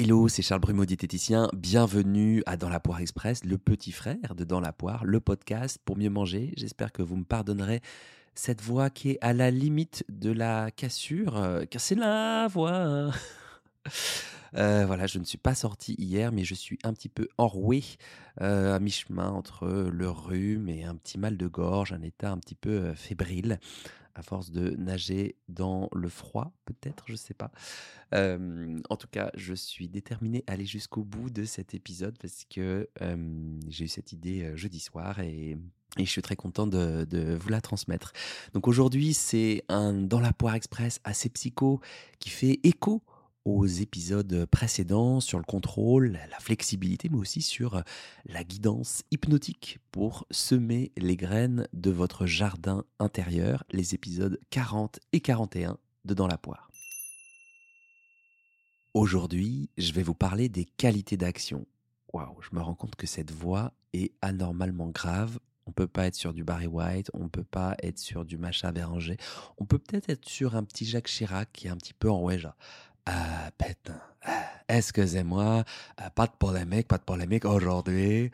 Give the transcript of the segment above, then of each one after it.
Hello, c'est Charles Brumeau, diététicien. Bienvenue à Dans la Poire Express, le petit frère de Dans la Poire, le podcast pour mieux manger. J'espère que vous me pardonnerez cette voix qui est à la limite de la cassure, euh, car c'est la voix. Euh, voilà, je ne suis pas sorti hier, mais je suis un petit peu enroué euh, à mi-chemin entre le rhume et un petit mal de gorge, un état un petit peu fébrile à force de nager dans le froid, peut-être, je ne sais pas. en tout cas, je suis déterminé à aller jusqu'au bout de cet épisode parce que j'ai eu cette idée jeudi soir et, je suis très content de, de, vous la transmettre. Donc aujourd'hui, c'est un Dans la poire express assez psycho qui fait écho aux épisodes précédents sur le contrôle, la flexibilité, mais aussi sur la guidance hypnotique pour semer les graines de votre jardin intérieur, les épisodes 40 et 41 de Dans la poire. Aujourd'hui, je vais vous parler des qualités d'action. Waouh, je me rends compte que cette voix est anormalement grave. On peut pas être sur du Barry White, on peut pas être sur du Macha Béranger, on peut peut-être être sur un petit Jacques Chirac qui est un petit peu en Ouéja. Ah, putain. Excusez-moi, euh, pas de polémique, pas de polémique aujourd'hui.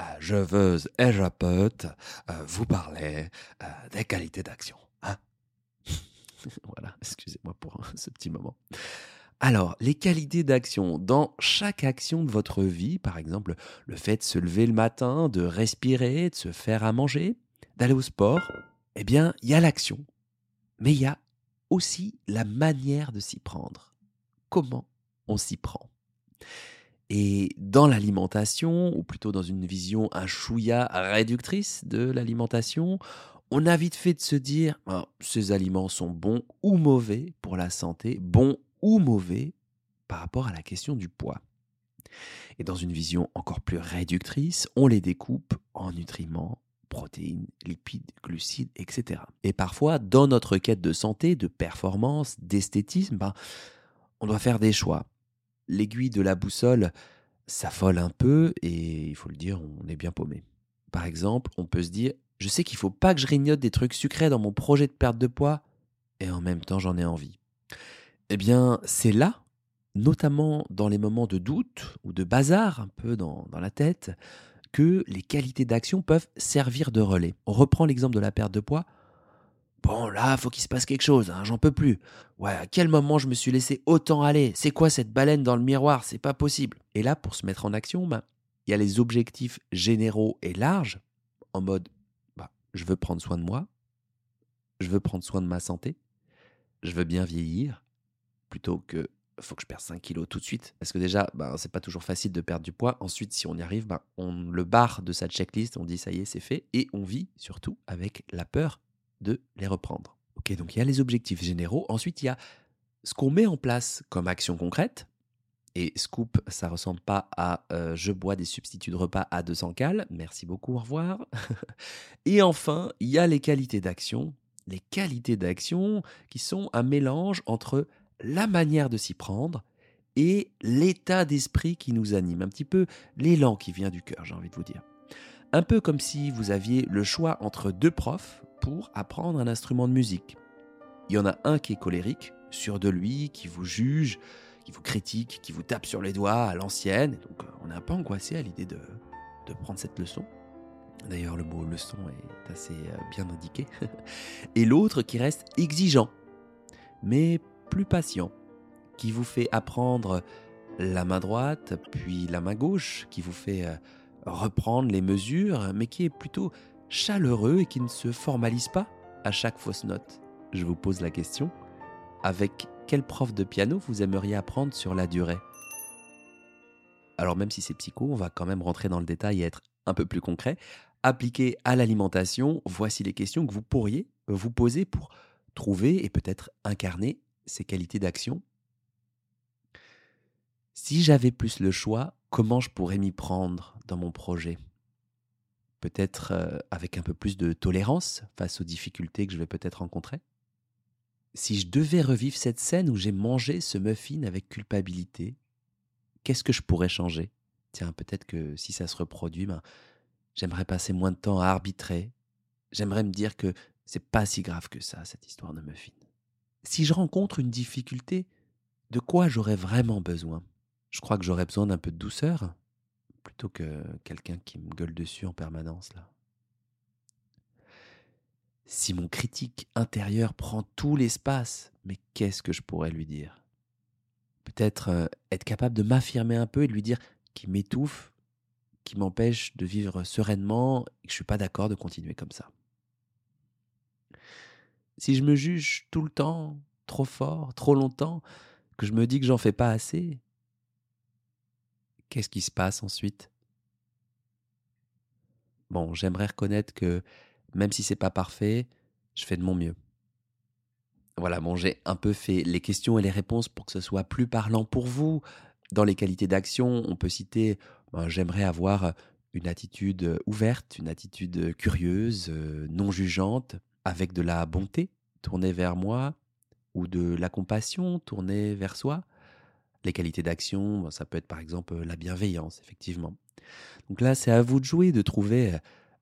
Euh, je veux et je peux euh, vous parler des qualités d'action. Hein? voilà, excusez-moi pour ce petit moment. Alors, les qualités d'action. Dans chaque action de votre vie, par exemple, le fait de se lever le matin, de respirer, de se faire à manger, d'aller au sport, eh bien, il y a l'action. Mais il y a aussi la manière de s'y prendre comment on s'y prend. Et dans l'alimentation, ou plutôt dans une vision un chouïa réductrice de l'alimentation, on a vite fait de se dire ah, ces aliments sont bons ou mauvais pour la santé, bons ou mauvais par rapport à la question du poids. Et dans une vision encore plus réductrice, on les découpe en nutriments, protéines, lipides, glucides, etc. Et parfois, dans notre quête de santé, de performance, d'esthétisme, ben, on doit faire des choix. L'aiguille de la boussole s'affole un peu et il faut le dire, on est bien paumé. Par exemple, on peut se dire je sais qu'il faut pas que je rignote des trucs sucrés dans mon projet de perte de poids et en même temps j'en ai envie. Eh bien, c'est là, notamment dans les moments de doute ou de bazar un peu dans, dans la tête, que les qualités d'action peuvent servir de relais. On reprend l'exemple de la perte de poids. Bon, là, faut qu'il se passe quelque chose, hein, j'en peux plus. Ouais, à quel moment je me suis laissé autant aller? C'est quoi cette baleine dans le miroir? C'est pas possible. Et là, pour se mettre en action, ben, il y a les objectifs généraux et larges, en mode bah, je veux prendre soin de moi, je veux prendre soin de ma santé, je veux bien vieillir, plutôt que faut que je perde 5 kilos tout de suite. Parce que déjà, ben, c'est pas toujours facile de perdre du poids. Ensuite, si on y arrive, ben, on le barre de sa checklist, on dit ça y est, c'est fait. Et on vit surtout avec la peur de les reprendre. Ok, donc il y a les objectifs généraux. Ensuite, il y a ce qu'on met en place comme action concrète. Et scoop, ça ressemble pas à euh, je bois des substituts de repas à 200 cales. Merci beaucoup, au revoir. et enfin, il y a les qualités d'action. Les qualités d'action qui sont un mélange entre la manière de s'y prendre et l'état d'esprit qui nous anime. Un petit peu l'élan qui vient du cœur, j'ai envie de vous dire. Un peu comme si vous aviez le choix entre deux profs pour apprendre un instrument de musique. Il y en a un qui est colérique, sûr de lui, qui vous juge, qui vous critique, qui vous tape sur les doigts à l'ancienne. Donc euh, on est un peu angoissé à l'idée de, de prendre cette leçon. D'ailleurs, le mot leçon est assez euh, bien indiqué. Et l'autre qui reste exigeant, mais plus patient, qui vous fait apprendre la main droite, puis la main gauche, qui vous fait euh, reprendre les mesures, mais qui est plutôt chaleureux et qui ne se formalise pas à chaque fausse note. Je vous pose la question, avec quel prof de piano vous aimeriez apprendre sur la durée? Alors même si c'est psycho, on va quand même rentrer dans le détail et être un peu plus concret. Appliqué à l'alimentation, voici les questions que vous pourriez vous poser pour trouver et peut-être incarner ces qualités d'action. Si j'avais plus le choix, comment je pourrais m'y prendre dans mon projet? Peut-être euh, avec un peu plus de tolérance face aux difficultés que je vais peut-être rencontrer Si je devais revivre cette scène où j'ai mangé ce muffin avec culpabilité, qu'est-ce que je pourrais changer? Tiens, peut-être que si ça se reproduit, ben, j'aimerais passer moins de temps à arbitrer. J'aimerais me dire que c'est pas si grave que ça, cette histoire de muffin. Si je rencontre une difficulté, de quoi j'aurais vraiment besoin? Je crois que j'aurais besoin d'un peu de douceur plutôt que quelqu'un qui me gueule dessus en permanence là. Si mon critique intérieur prend tout l'espace, mais qu'est-ce que je pourrais lui dire? Peut-être euh, être capable de m'affirmer un peu et de lui dire qu'il m'étouffe, qui m'empêche de vivre sereinement et que je suis pas d'accord de continuer comme ça. Si je me juge tout le temps, trop fort, trop longtemps, que je me dis que j'en fais pas assez, qu'est-ce qui se passe ensuite? Bon, j'aimerais reconnaître que même si c'est pas parfait, je fais de mon mieux. Voilà, bon, j'ai un peu fait les questions et les réponses pour que ce soit plus parlant pour vous. Dans les qualités d'action, on peut citer ben, j'aimerais avoir une attitude ouverte, une attitude curieuse, non jugeante, avec de la bonté tournée vers moi, ou de la compassion tournée vers soi. Les qualités d'action, ben, ça peut être par exemple la bienveillance, effectivement. Donc là, c'est à vous de jouer, de trouver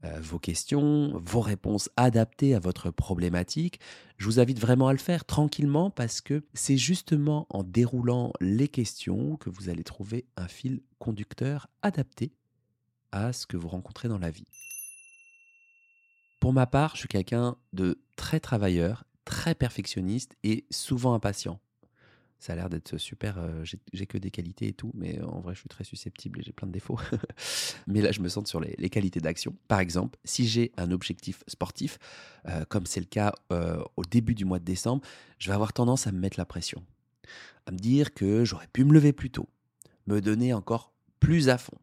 euh, vos questions, vos réponses adaptées à votre problématique. Je vous invite vraiment à le faire tranquillement parce que c'est justement en déroulant les questions que vous allez trouver un fil conducteur adapté à ce que vous rencontrez dans la vie. Pour ma part, je suis quelqu'un de très travailleur, très perfectionniste et souvent impatient ça a l'air d'être super. J'ai que des qualités et tout, mais en vrai, je suis très susceptible et j'ai plein de défauts. mais là, je me sens sur les, qualités d'action. Par exemple, si j'ai un objectif sportif, comme c'est le cas au début du mois de décembre, je vais avoir tendance à me mettre la pression, à me dire que j'aurais pu me lever plus tôt, me donner encore plus à fond.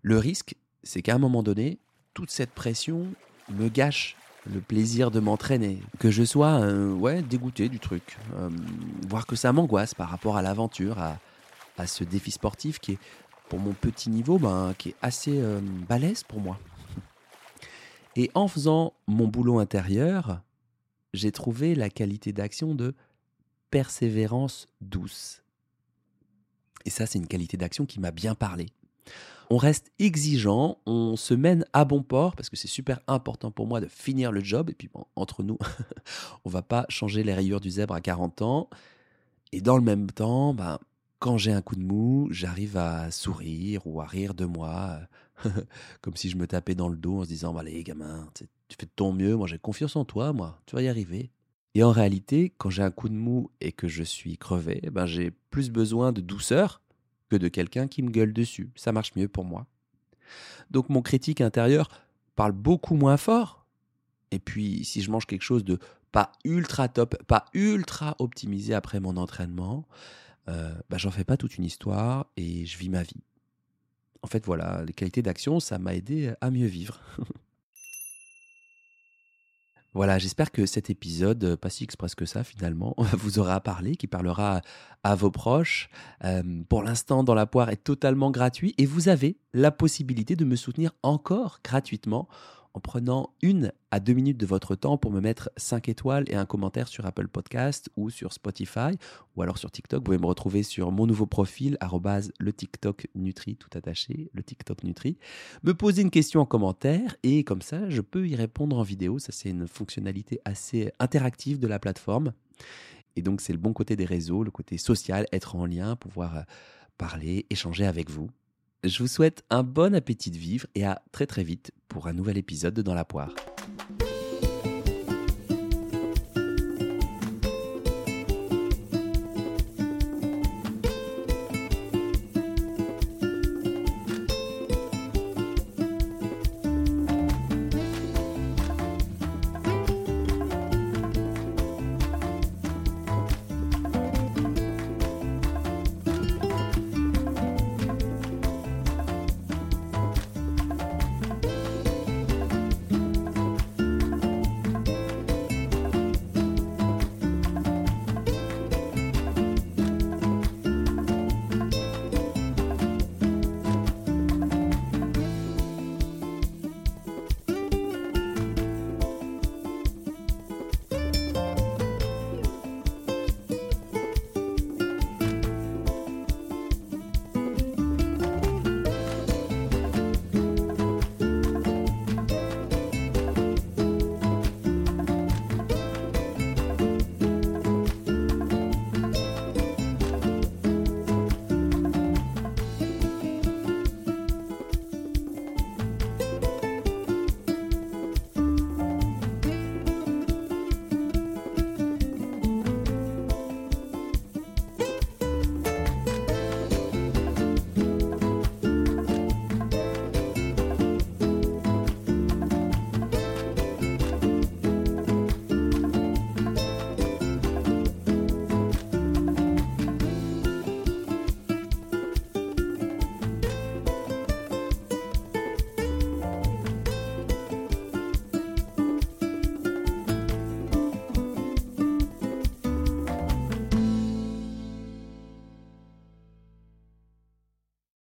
Le risque, c'est qu'à un moment donné, toute cette pression me gâche le plaisir de m'entraîner, que je sois euh, ouais, dégoûté du truc, euh, voir que ça m'angoisse par rapport à l'aventure, à, ce défi sportif qui est, pour mon petit niveau, ben, qui est assez euh, balèze pour moi. Et en faisant mon boulot intérieur, j'ai trouvé la qualité d'action de persévérance douce. Et ça, c'est une qualité d'action qui m'a bien parlé on reste exigeant, on se mène à bon port parce que c'est super important pour moi de finir le job. Et puis entre nous, on va pas changer les rayures du zèbre à 40 ans. Et dans le même temps, ben, quand j'ai un coup de mou, j'arrive à sourire ou à rire de moi, comme si je me tapais dans le dos en se disant Allez, gamin, tu fais de ton mieux, moi j'ai confiance en toi, moi, tu vas y arriver. Et en réalité, quand j'ai un coup de mou et que je suis crevé, ben j'ai plus besoin de douceur que de quelqu'un qui me gueule dessus. Ça marche mieux pour moi. Donc mon critique intérieur parle beaucoup moins fort. Et puis si je mange quelque chose de pas ultra top, pas ultra optimisé après mon entraînement, euh, bah, j'en fais pas toute une histoire et je vis ma vie. En fait, voilà, les qualités d'action, ça m'a aidé à mieux vivre. Voilà, j'espère que cet épisode, euh, pas si express que ça finalement, vous aura parlé, qui parlera à vos proches. Euh, pour l'instant, dans la poire est totalement gratuit et vous avez la possibilité de me soutenir encore gratuitement en prenant une à deux minutes de votre temps pour me mettre 5 étoiles et un commentaire sur Apple Podcast ou sur Spotify ou alors sur TikTok. Vous pouvez me retrouver sur mon nouveau profil, le TikTok Nutri, tout attaché, le TikTok Nutri. Me poser une question en commentaire et comme ça, je peux y répondre en vidéo. Ça, c'est une fonctionnalité assez interactive de la plateforme. Et donc, c'est le bon côté des réseaux, le côté social, être en lien, pouvoir euh, parler, échanger avec vous. Je vous souhaite un bon appétit de vivre et à très très vite pour un nouvel épisode de Dans la poire.